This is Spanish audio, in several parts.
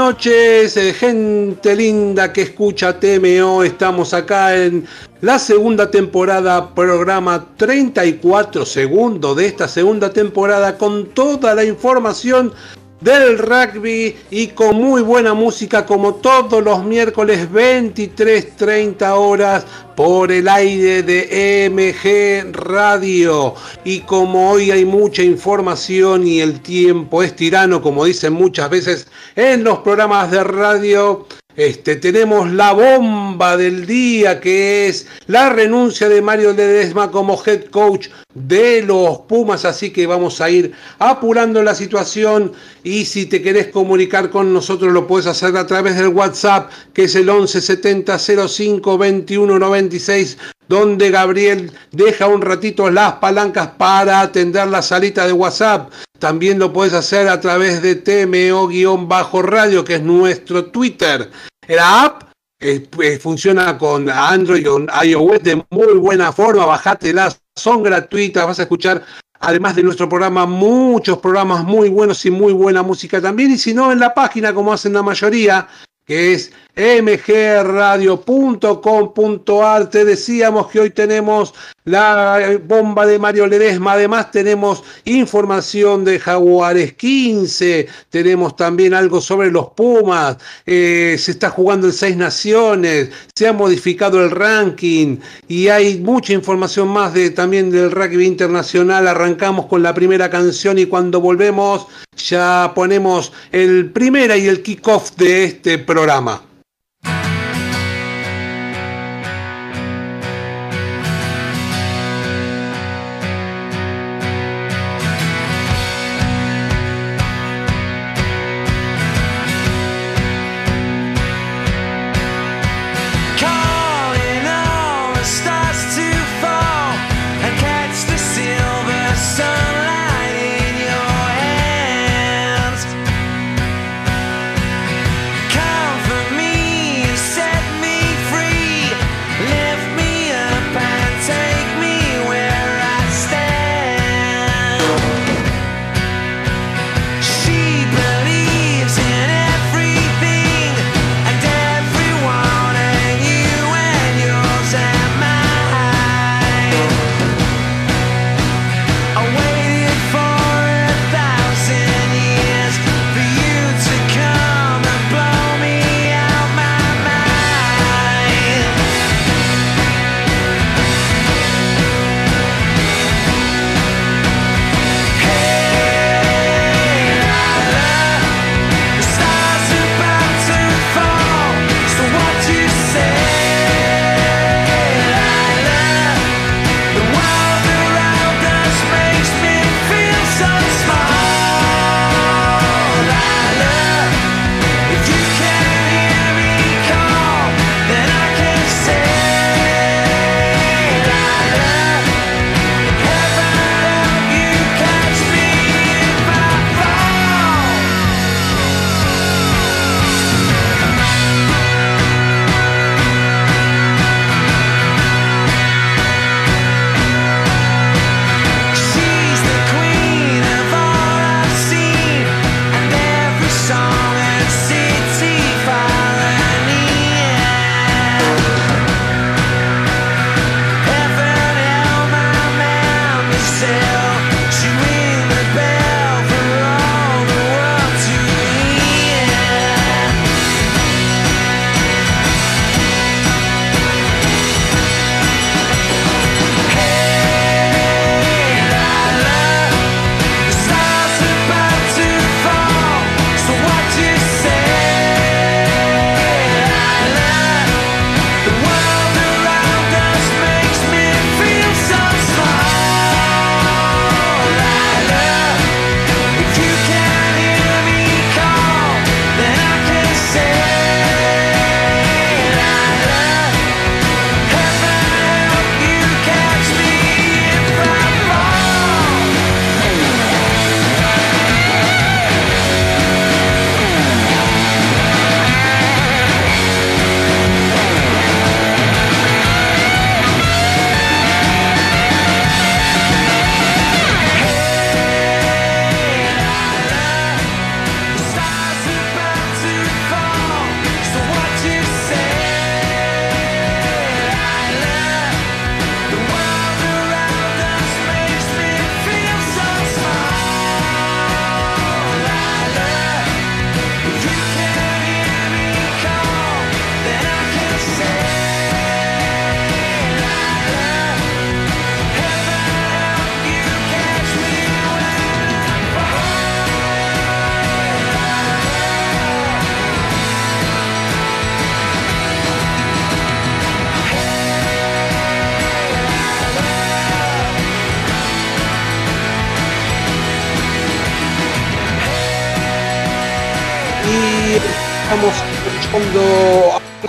noches, eh, gente linda que escucha TMO. Estamos acá en la segunda temporada, programa 34 segundo de esta segunda temporada con toda la información del rugby y con muy buena música como todos los miércoles 23.30 horas por el aire de MG Radio. Y como hoy hay mucha información y el tiempo es tirano, como dicen muchas veces en los programas de radio, este, tenemos la bomba del día que es la renuncia de Mario Ledesma como head coach de los Pumas, así que vamos a ir apurando la situación y si te querés comunicar con nosotros lo puedes hacer a través del WhatsApp que es el 11 70 05 21 96 donde Gabriel deja un ratito las palancas para atender la salita de WhatsApp. También lo puedes hacer a través de TMO-radio, que es nuestro Twitter. La app eh, eh, funciona con Android y iOS de muy buena forma. Bajátela, son gratuitas. Vas a escuchar, además de nuestro programa, muchos programas muy buenos y muy buena música también. Y si no, en la página, como hacen la mayoría, que es mgradio.com.ar. Te decíamos que hoy tenemos la bomba de Mario Ledesma. Además, tenemos información de Jaguares 15. Tenemos también algo sobre los Pumas. Eh, se está jugando en seis naciones. Se ha modificado el ranking. Y hay mucha información más de, también del rugby internacional. Arrancamos con la primera canción y cuando volvemos ya ponemos el primera y el kickoff de este programa.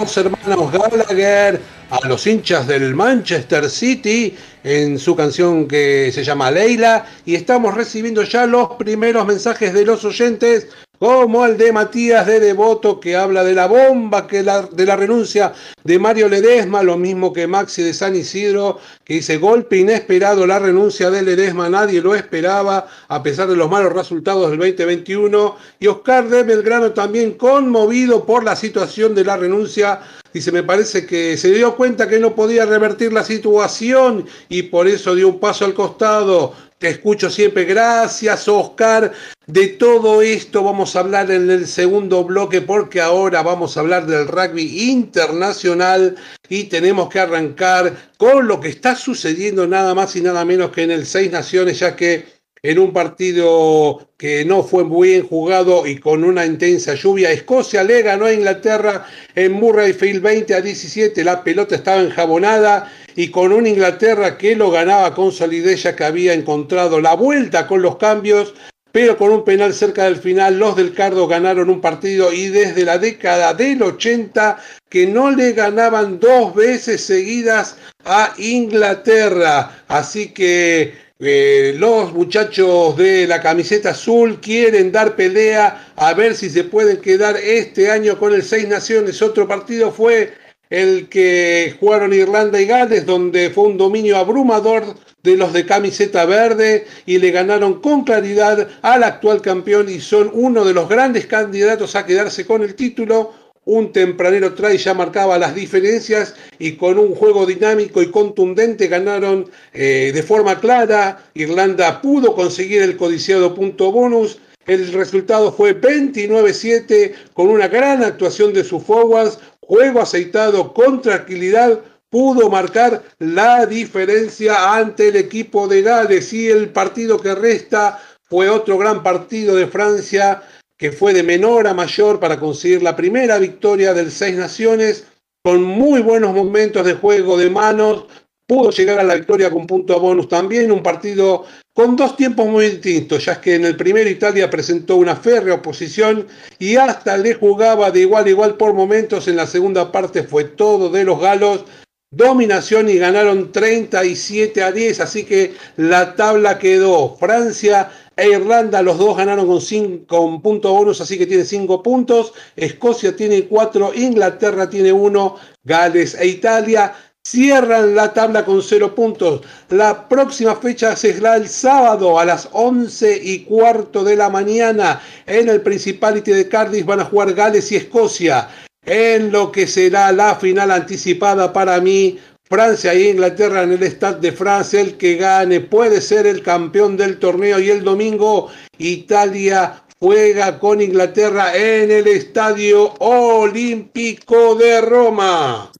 Los hermanos Gallagher, a los hinchas del Manchester City en su canción que se llama Leila y estamos recibiendo ya los primeros mensajes de los oyentes como el de Matías de Devoto que habla de la bomba que de la renuncia de Mario Ledesma, lo mismo que Maxi de San Isidro que dice golpe inesperado la renuncia de Ledesma, nadie lo esperaba a pesar de los malos resultados del 2021 y Oscar de Belgrano también conmovido por la situación de la renuncia Dice, me parece que se dio cuenta que no podía revertir la situación y por eso dio un paso al costado. Te escucho siempre. Gracias, Oscar. De todo esto vamos a hablar en el segundo bloque porque ahora vamos a hablar del rugby internacional y tenemos que arrancar con lo que está sucediendo nada más y nada menos que en el Seis Naciones, ya que en un partido que no fue muy bien jugado y con una intensa lluvia. Escocia le ganó a Inglaterra en Murrayfield 20 a 17. La pelota estaba enjabonada y con un Inglaterra que lo ganaba con solidez ya que había encontrado la vuelta con los cambios. Pero con un penal cerca del final, los del Cardo ganaron un partido y desde la década del 80 que no le ganaban dos veces seguidas a Inglaterra. Así que eh, los muchachos de la camiseta azul quieren dar pelea a ver si se pueden quedar este año con el Seis Naciones. Otro partido fue el que jugaron Irlanda y Gales, donde fue un dominio abrumador de los de camiseta verde y le ganaron con claridad al actual campeón y son uno de los grandes candidatos a quedarse con el título un tempranero try ya marcaba las diferencias y con un juego dinámico y contundente ganaron eh, de forma clara. Irlanda pudo conseguir el codiciado punto bonus. El resultado fue 29-7 con una gran actuación de sus forwards. Juego aceitado con tranquilidad pudo marcar la diferencia ante el equipo de Gales y el partido que resta fue otro gran partido de Francia que fue de menor a mayor para conseguir la primera victoria del Seis Naciones, con muy buenos momentos de juego de manos, pudo llegar a la victoria con punto a bonus también, un partido con dos tiempos muy distintos, ya que en el primero Italia presentó una férrea oposición y hasta le jugaba de igual a igual por momentos, en la segunda parte fue todo de los galos, dominación y ganaron 37 a 10, así que la tabla quedó Francia e Irlanda, los dos ganaron con, cinco, bonus, así que tiene 5 puntos. Escocia tiene 4, Inglaterra tiene 1, Gales e Italia cierran la tabla con 0 puntos. La próxima fecha se será el sábado a las 11 y cuarto de la mañana. En el Principality de Cardiff van a jugar Gales y Escocia. En lo que será la final anticipada para mí, Francia e Inglaterra en el Stade de France, el que gane puede ser el campeón del torneo y el domingo Italia juega con Inglaterra en el Estadio Olímpico de Roma.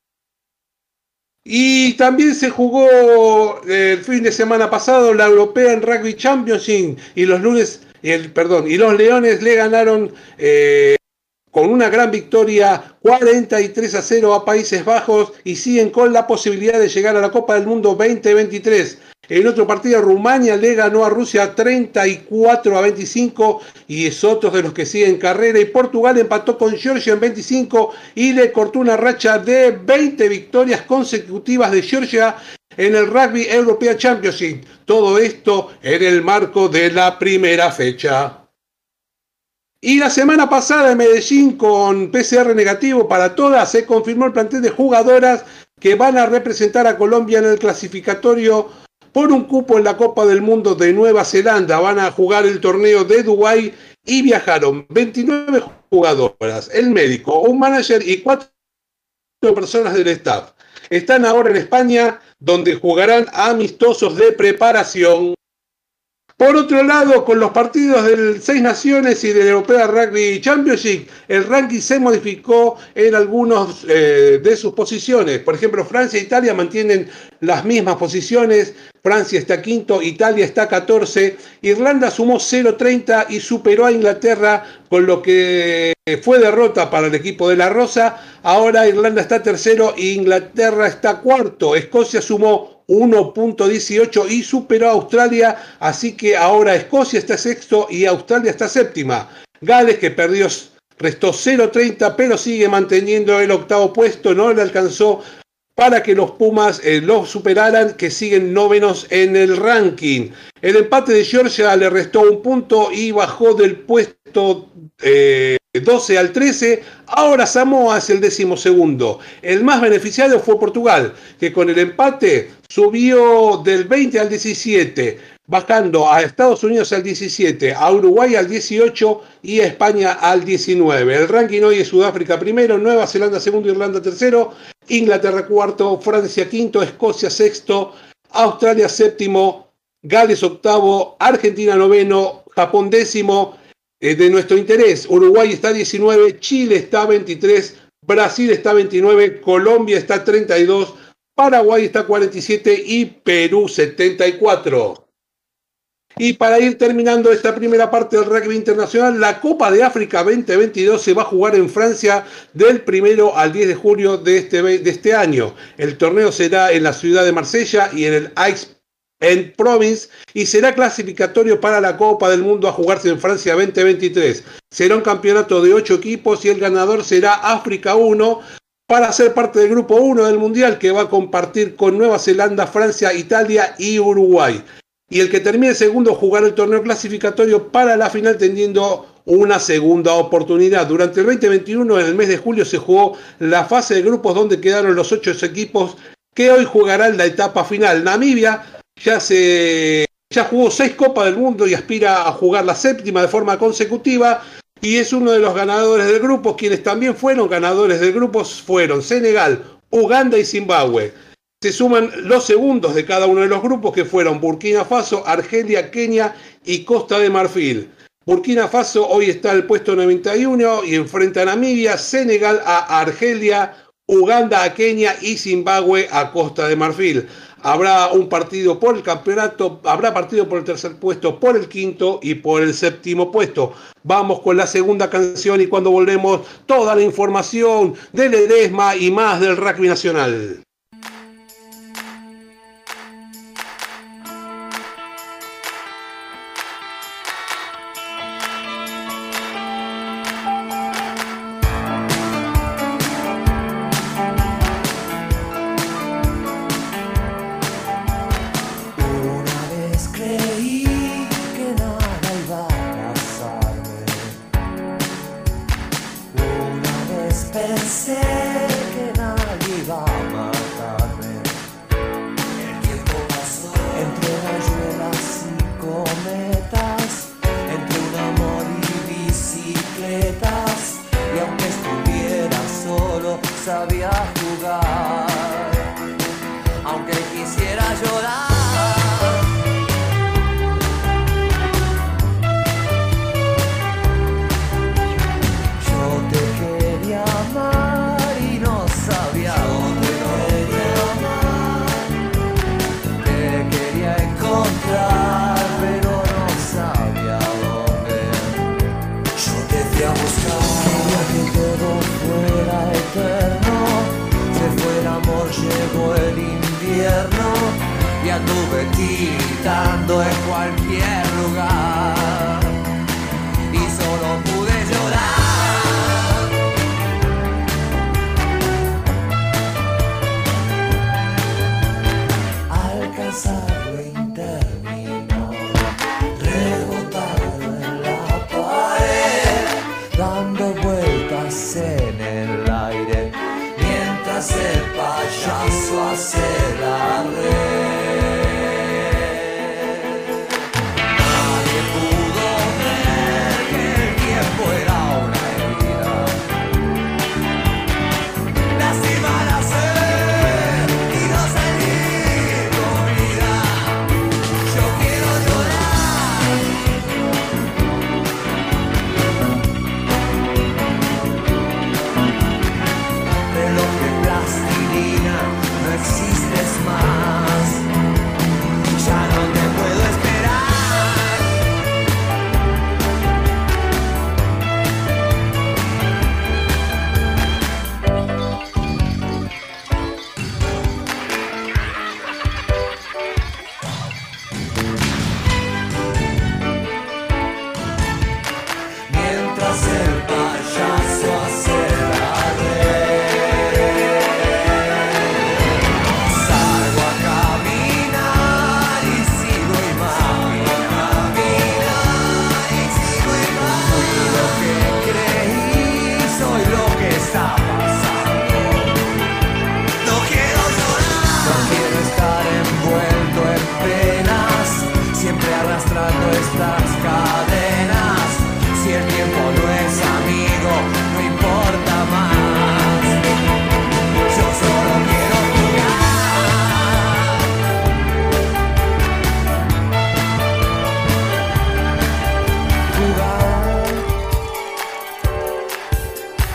Y también se jugó el fin de semana pasado la European Rugby Championship y los lunes, el, perdón, y los Leones le ganaron eh, con una gran victoria 43 a 0 a Países Bajos y siguen con la posibilidad de llegar a la Copa del Mundo 2023. En otro partido, Rumania le ganó a Rusia 34 a 25 y es otro de los que siguen carrera. Y Portugal empató con Georgia en 25 y le cortó una racha de 20 victorias consecutivas de Georgia en el Rugby European Championship. Todo esto en el marco de la primera fecha. Y la semana pasada en Medellín, con PCR negativo para todas, se confirmó el plantel de jugadoras que van a representar a Colombia en el clasificatorio por un cupo en la Copa del Mundo de Nueva Zelanda. Van a jugar el torneo de Dubái y viajaron 29 jugadoras, el médico, un manager y cuatro personas del staff. Están ahora en España, donde jugarán amistosos de preparación por otro lado, con los partidos del Seis Naciones y del Europea Rugby Championship, el ranking se modificó en algunos eh, de sus posiciones. Por ejemplo, Francia e Italia mantienen las mismas posiciones. Francia está quinto, Italia está 14. Irlanda sumó 0.30 y superó a Inglaterra, con lo que fue derrota para el equipo de la Rosa. Ahora Irlanda está tercero e Inglaterra está cuarto. Escocia sumó 1.18 y superó a Australia, así que ahora Escocia está sexto y Australia está séptima. Gales, que perdió restó 0.30, pero sigue manteniendo el octavo puesto, no le alcanzó para que los Pumas eh, los superaran, que siguen novenos en el ranking. El empate de Georgia le restó un punto y bajó del puesto 12 eh, al 13. Ahora Samoa es el décimo segundo. El más beneficiado fue Portugal, que con el empate subió del 20 al 17 bajando a Estados Unidos al 17, a Uruguay al 18 y a España al 19. El ranking hoy es Sudáfrica primero, Nueva Zelanda segundo, Irlanda tercero, Inglaterra cuarto, Francia quinto, Escocia sexto, Australia séptimo, Gales octavo, Argentina noveno, Japón décimo. Eh, de nuestro interés, Uruguay está 19, Chile está 23, Brasil está 29, Colombia está 32, Paraguay está 47 y Perú 74. Y para ir terminando esta primera parte del rugby internacional, la Copa de África 2022 se va a jugar en Francia del primero al 10 de julio de este, de este año. El torneo será en la ciudad de Marsella y en el Aix en Province y será clasificatorio para la Copa del Mundo a jugarse en Francia 2023. Será un campeonato de 8 equipos y el ganador será África 1 para ser parte del grupo 1 del Mundial que va a compartir con Nueva Zelanda, Francia, Italia y Uruguay y el que termine segundo jugará el torneo clasificatorio para la final teniendo una segunda oportunidad. Durante el 2021, en el mes de julio, se jugó la fase de grupos donde quedaron los ocho equipos que hoy jugarán la etapa final. Namibia ya se ya jugó seis Copas del Mundo y aspira a jugar la séptima de forma consecutiva y es uno de los ganadores del grupo. Quienes también fueron ganadores del grupo fueron Senegal, Uganda y Zimbabue. Se suman los segundos de cada uno de los grupos que fueron Burkina Faso, Argelia, Kenia y Costa de Marfil. Burkina Faso hoy está el puesto 91 y enfrenta a Namibia, Senegal a Argelia, Uganda a Kenia y Zimbabue a Costa de Marfil. Habrá un partido por el campeonato, habrá partido por el tercer puesto, por el quinto y por el séptimo puesto. Vamos con la segunda canción y cuando volvemos toda la información del Edesma y más del rugby nacional. No existes más.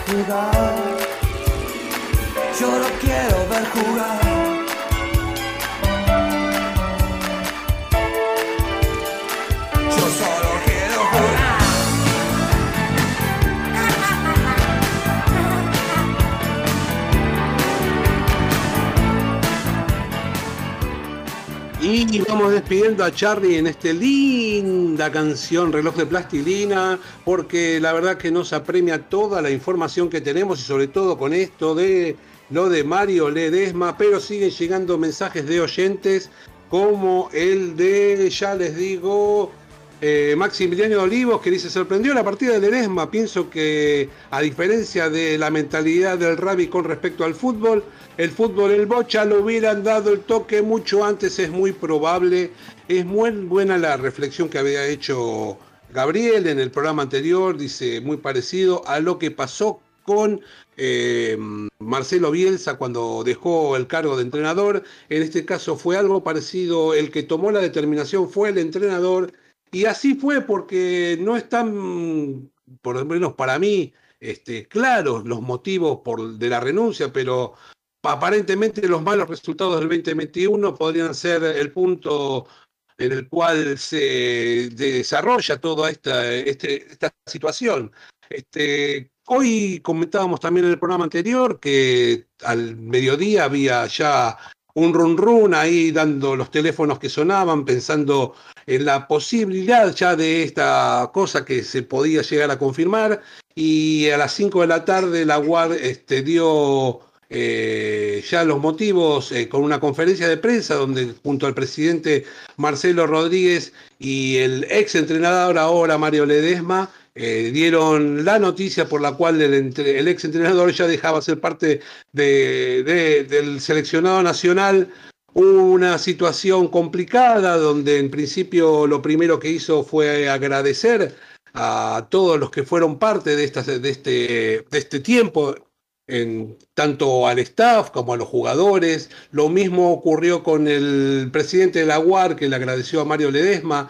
jugar. Yo lo quiero ver jugar. Y vamos despidiendo a Charlie en esta linda canción Reloj de Plastilina, porque la verdad que nos apremia toda la información que tenemos y sobre todo con esto de lo de Mario Ledesma, pero siguen llegando mensajes de oyentes como el de, ya les digo, eh, Maximiliano Olivos que dice, sorprendió la partida de Ledesma, pienso que a diferencia de la mentalidad del Rabi con respecto al fútbol, el fútbol, el bocha lo hubieran dado el toque mucho antes, es muy probable, es muy buena la reflexión que había hecho Gabriel en el programa anterior, dice muy parecido a lo que pasó con eh, Marcelo Bielsa cuando dejó el cargo de entrenador. En este caso fue algo parecido, el que tomó la determinación fue el entrenador y así fue porque no están, por lo menos para mí, este, claros los motivos de la renuncia, pero aparentemente los malos resultados del 2021 podrían ser el punto en el cual se desarrolla toda esta, este, situación. Este, Hoy comentábamos también en el programa anterior que al mediodía había ya un run run ahí dando los teléfonos que sonaban, pensando en la posibilidad ya de esta cosa que se podía llegar a confirmar. Y a las 5 de la tarde la UAR este, dio eh, ya los motivos eh, con una conferencia de prensa donde junto al presidente Marcelo Rodríguez y el ex entrenador ahora Mario Ledesma eh, dieron la noticia por la cual el, ex entrenador ya dejaba ser parte del seleccionado nacional. Una situación complicada donde en principio lo primero que hizo fue agradecer a todos los que fueron parte de, de, este, de este tiempo, tanto al staff como a los jugadores. Lo mismo ocurrió con el presidente de la UAR, que le agradeció a Mario Ledesma,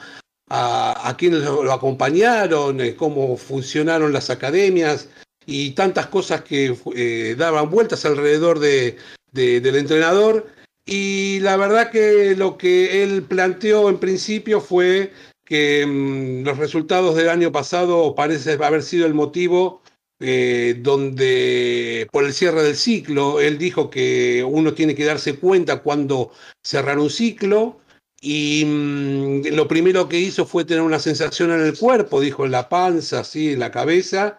a, quienes lo, acompañaron, eh, cómo funcionaron las academias y tantas cosas que eh, daban vueltas alrededor de, del entrenador. Y la verdad que lo que él planteó en principio fue que mm, los resultados del año pasado parece haber sido el motivo eh, donde por el cierre del ciclo, él dijo que uno tiene que darse cuenta cuando cerrar un ciclo y mm, lo primero que hizo fue tener una sensación en el cuerpo, dijo en la panza, así, en la cabeza,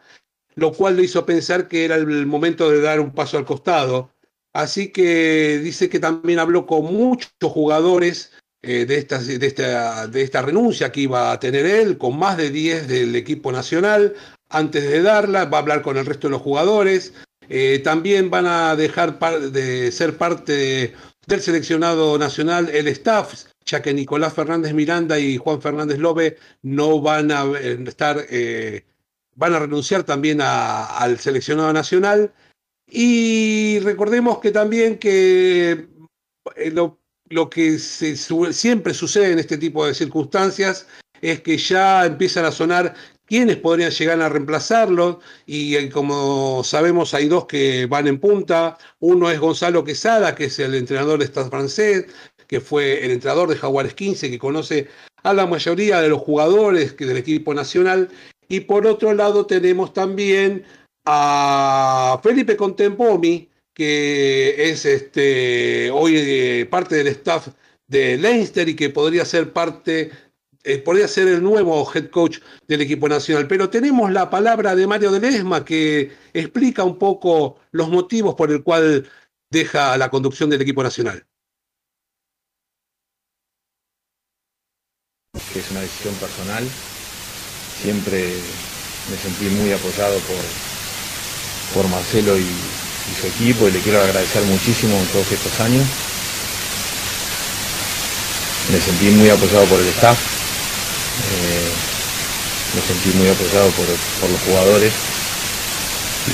lo cual le hizo pensar que era el momento de dar un paso al costado. Así que dice que también habló con muchos jugadores eh, de, esta, de, esta, de esta renuncia que iba a tener él, con más de 10 del equipo nacional. Antes de darla, va a hablar con el resto de los jugadores. Eh, también van a dejar de ser parte del seleccionado nacional el staff ya que Nicolás Fernández Miranda y Juan Fernández Lobe no van a eh, estar, eh, van a renunciar también al seleccionado nacional. Y recordemos que también que eh, lo, que siempre sucede en este tipo de circunstancias es que ya empiezan a sonar quiénes podrían llegar a reemplazarlo y como sabemos hay dos que van en punta, uno es Gonzalo Quesada, que es el entrenador de Estado francés, que fue el entrenador de Jaguares 15, que conoce a la mayoría de los jugadores del equipo nacional. Y por otro lado tenemos también a Felipe Contempomi, que es este, hoy eh, parte del staff de Leinster y que podría ser parte, eh, podría ser el nuevo head coach del equipo nacional. Pero tenemos la palabra de Mario Delesma que explica un poco los motivos por el cual deja la conducción del equipo nacional. es una decisión personal. Siempre me sentí muy apoyado por, por Marcelo y, su equipo y le quiero agradecer muchísimo en todos estos años. Me sentí muy apoyado por el staff, eh, me sentí muy apoyado por, por los jugadores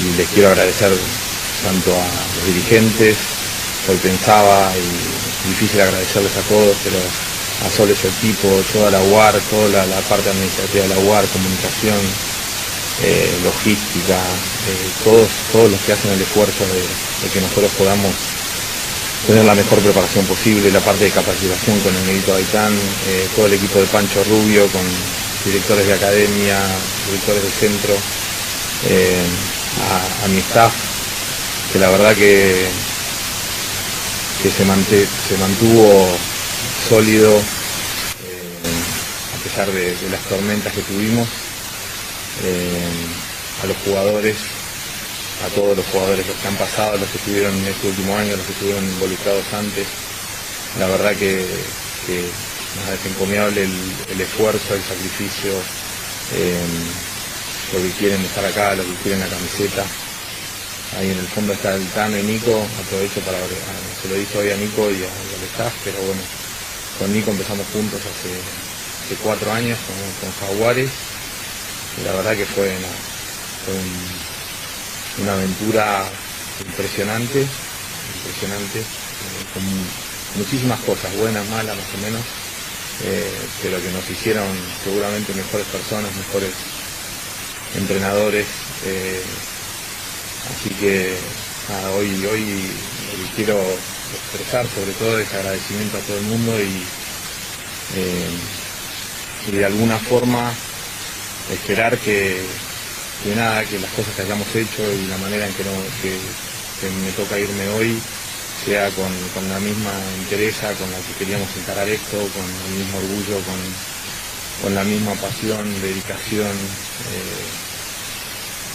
y les quiero agradecer tanto a los dirigentes, hoy pensaba y difícil agradecerles a todos, pero a Soles su equipo, toda la UAR, toda la, parte administrativa de la UAR, comunicación, eh, logística, eh, todos, todos los que hacen el esfuerzo de, que nosotros podamos tener la mejor preparación posible, la parte de capacitación con el Medito Aitán, eh, todo el equipo de Pancho Rubio, con directores de academia, directores de centro, a, mi staff, que la verdad que, que se, se mantuvo sólido, eh, a pesar de, las tormentas que tuvimos. a los jugadores, a todos los jugadores que han pasado, los que estuvieron en este último año, los que estuvieron involucrados antes. La verdad que, es encomiable el, esfuerzo, el sacrificio, los que quieren estar acá, los que quieren la camiseta. Ahí en el fondo está el Tano y Nico, aprovecho para, se lo dije hoy a Nico y, al staff, pero bueno, con Nico empezamos juntos hace, cuatro años con, Jaguares y la verdad que fue, una aventura impresionante, impresionante, eh, con muchísimas cosas, buenas, malas más o menos, eh, pero que nos hicieron seguramente mejores personas, mejores entrenadores. Eh, así que hoy, hoy quiero expresar sobre todo es agradecimiento a todo el mundo y, eh, de alguna forma esperar que, nada, que las cosas que hayamos hecho y la manera en que, me toca irme hoy sea con, la misma interés con la que queríamos encarar esto, con el mismo orgullo, con, con la misma pasión, dedicación. Eh,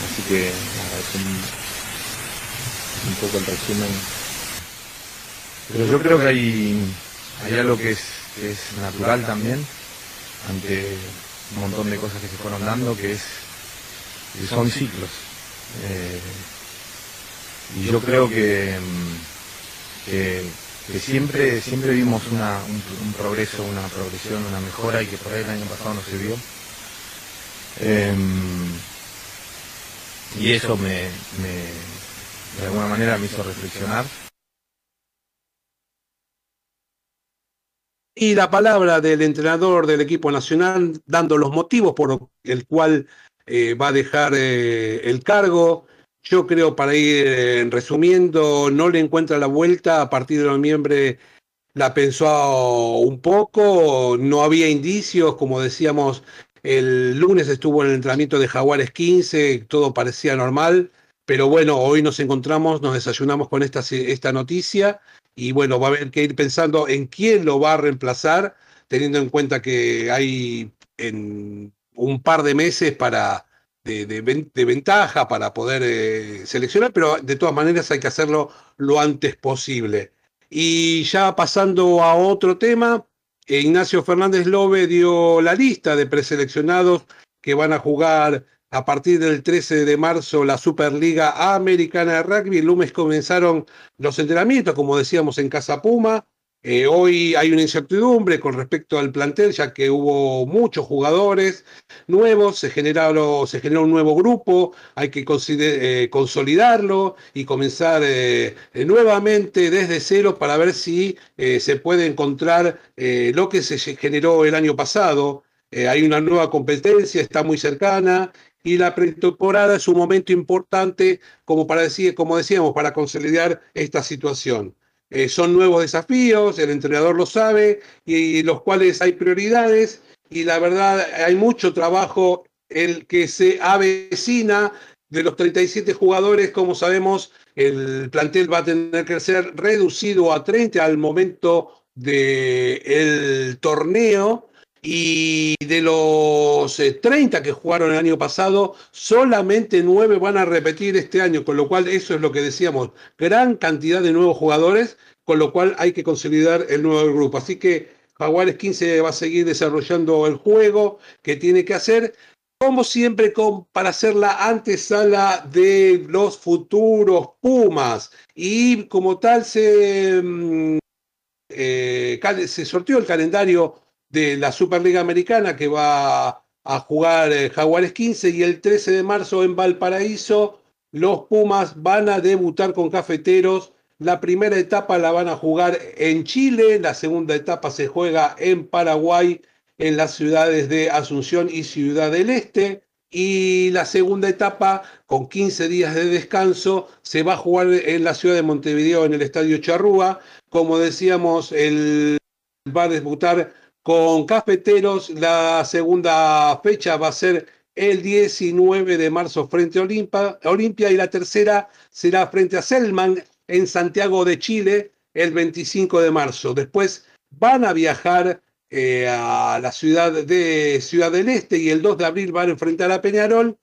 así que es un, poco el resumen. Pero yo creo que hay, hay algo que es, es natural también ante un montón de cosas que se fueron dando, que es son ciclos. Eh, y yo creo que, que que siempre, siempre vimos un, progreso, una progresión, una mejora y que por ahí el año pasado no se vio. Em, y eso me, de alguna manera me hizo reflexionar. Y la palabra del entrenador del equipo nacional dando los motivos por el cual eh, va a dejar eh, el cargo, yo creo, para ir eh, resumiendo, no le encuentra la vuelta. A partir de noviembre la pensó un poco, no había indicios, como decíamos, el lunes estuvo en el entrenamiento de Jaguares 15, todo parecía normal, pero bueno, hoy nos encontramos, nos desayunamos con esta, esta noticia. Y bueno, va a haber que ir pensando en quién lo va a reemplazar, teniendo en cuenta que hay en un par de meses para de, ventaja para poder eh, seleccionar, pero de todas maneras hay que hacerlo lo antes posible. Y ya pasando a otro tema, eh, Ignacio Fernández Lobe dio la lista de preseleccionados que van a jugar a partir del 13 de marzo la Superliga Americana de Rugby. El lunes comenzaron los entrenamientos, como decíamos, en Casa Puma. Eh, hoy hay una incertidumbre con respecto al plantel, ya que hubo muchos jugadores nuevos, se, generó un nuevo grupo, hay que eh, consolidarlo y comenzar eh, nuevamente desde cero para ver si se puede encontrar lo que se generó el año pasado. hay una nueva competencia, está muy cercana y la pretemporada es un momento importante, como, para decir, como decíamos, para consolidar esta situación. Eh, son nuevos desafíos, el entrenador lo sabe, y, los cuales hay prioridades, y la verdad hay mucho trabajo el que se avecina de los 37 jugadores, como sabemos, el plantel va a tener que ser reducido a 30 al momento del torneo y de los 30 eh, que jugaron el año pasado, solamente 9 van a repetir este año, con lo cual eso es lo que decíamos, gran cantidad de nuevos jugadores, con lo cual hay que consolidar el nuevo grupo. Así que Jaguares 15 va a seguir desarrollando el juego que tiene que hacer, como siempre, para hacer la antesala de los futuros Pumas. Y como tal se, mm, eh, se sorteó el calendario de la Superliga Americana que va a jugar eh, Jaguares 15 y el 13 de marzo en Valparaíso los Pumas van a debutar con Cafeteros. La primera etapa la van a jugar en Chile, la segunda etapa se juega en Paraguay, en las ciudades de Asunción y Ciudad del Este. Y la segunda etapa, con 15 días de descanso, se va a jugar en la ciudad de Montevideo, en el Estadio Charrúa. Como decíamos, el va a debutar con Cafeteros, la segunda fecha va a ser el 19 de marzo frente a Olimpia y la tercera será frente a Selman en Santiago de Chile el 25 de marzo. Después van a viajar eh, a la ciudad de Ciudad del Este y el 2 de abril van a enfrentar a Peñarol.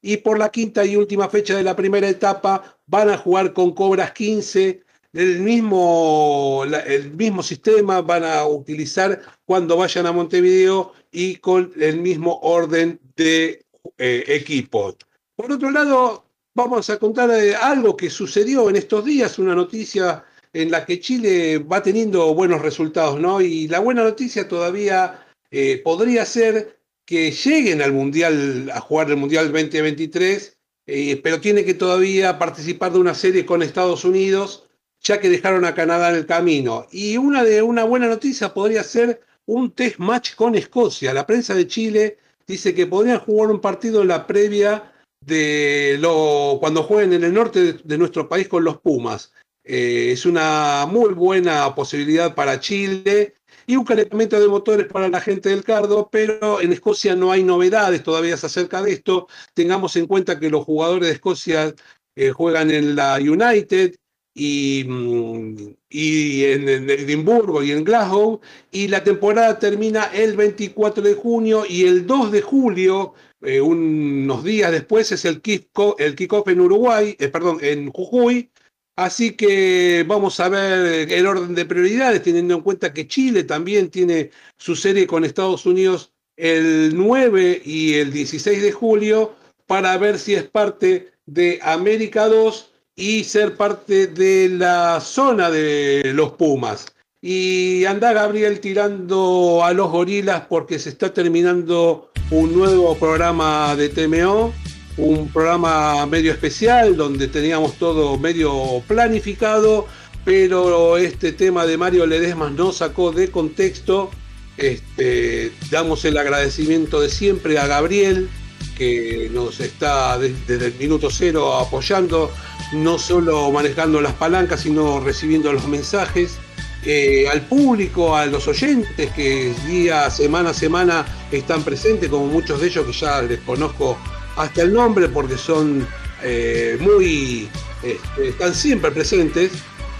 Y por la quinta y última fecha de la primera etapa van a jugar con Cobras 15. El mismo, el mismo sistema van a utilizar cuando vayan a Montevideo y con el mismo orden de eh, equipos. Por otro lado, vamos a contar eh, algo que sucedió en estos días, una noticia en la que Chile va teniendo buenos resultados, ¿no? Y la buena noticia todavía eh, podría ser que lleguen al Mundial, a jugar el Mundial 2023, eh, pero tiene que todavía participar de una serie con Estados Unidos, ya que dejaron a Canadá en el camino. Y una, de, una buena noticia podría ser un test match con Escocia. La prensa de Chile dice que podrían jugar un partido en la previa de lo, cuando jueguen en el norte de nuestro país con los Pumas. Eh, es una muy buena posibilidad para Chile y un calentamiento de motores para la gente del Cardo, pero en Escocia no hay novedades todavía acerca de esto. Tengamos en cuenta que los jugadores de Escocia eh, juegan en la United y, mm, y en, Edimburgo y en Glasgow, y la temporada termina el 24 de junio y el 2 de julio, eh, unos días después, es el kickoff el kick en Uruguay, perdón, en Jujuy, Así que vamos a ver el orden de prioridades, teniendo en cuenta que Chile también tiene su serie con Estados Unidos el 9 y el 16 de julio para ver si es parte de América 2 y ser parte de la zona de los Pumas. Y anda Gabriel tirando a los gorilas porque se está terminando un nuevo programa de TMO un programa medio especial donde teníamos todo medio planificado, pero este tema de Mario Ledesma no sacó de contexto. Este, damos el agradecimiento de siempre a Gabriel, que nos está desde el minuto cero apoyando, no solo manejando las palancas, sino recibiendo los mensajes. Eh, al público, a los oyentes que día, semana a semana están presentes, como muchos de ellos que ya les conozco hasta el nombre porque son eh, muy, este, están siempre presentes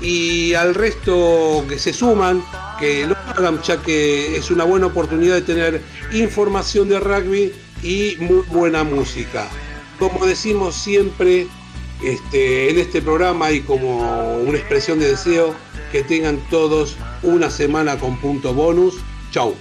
y al resto que se suman, que lo hagan, ya que es una buena oportunidad de tener información de rugby y muy buena música. Como decimos siempre este, en este programa y como una expresión de deseo, que tengan todos una semana con punto bonus. Chau.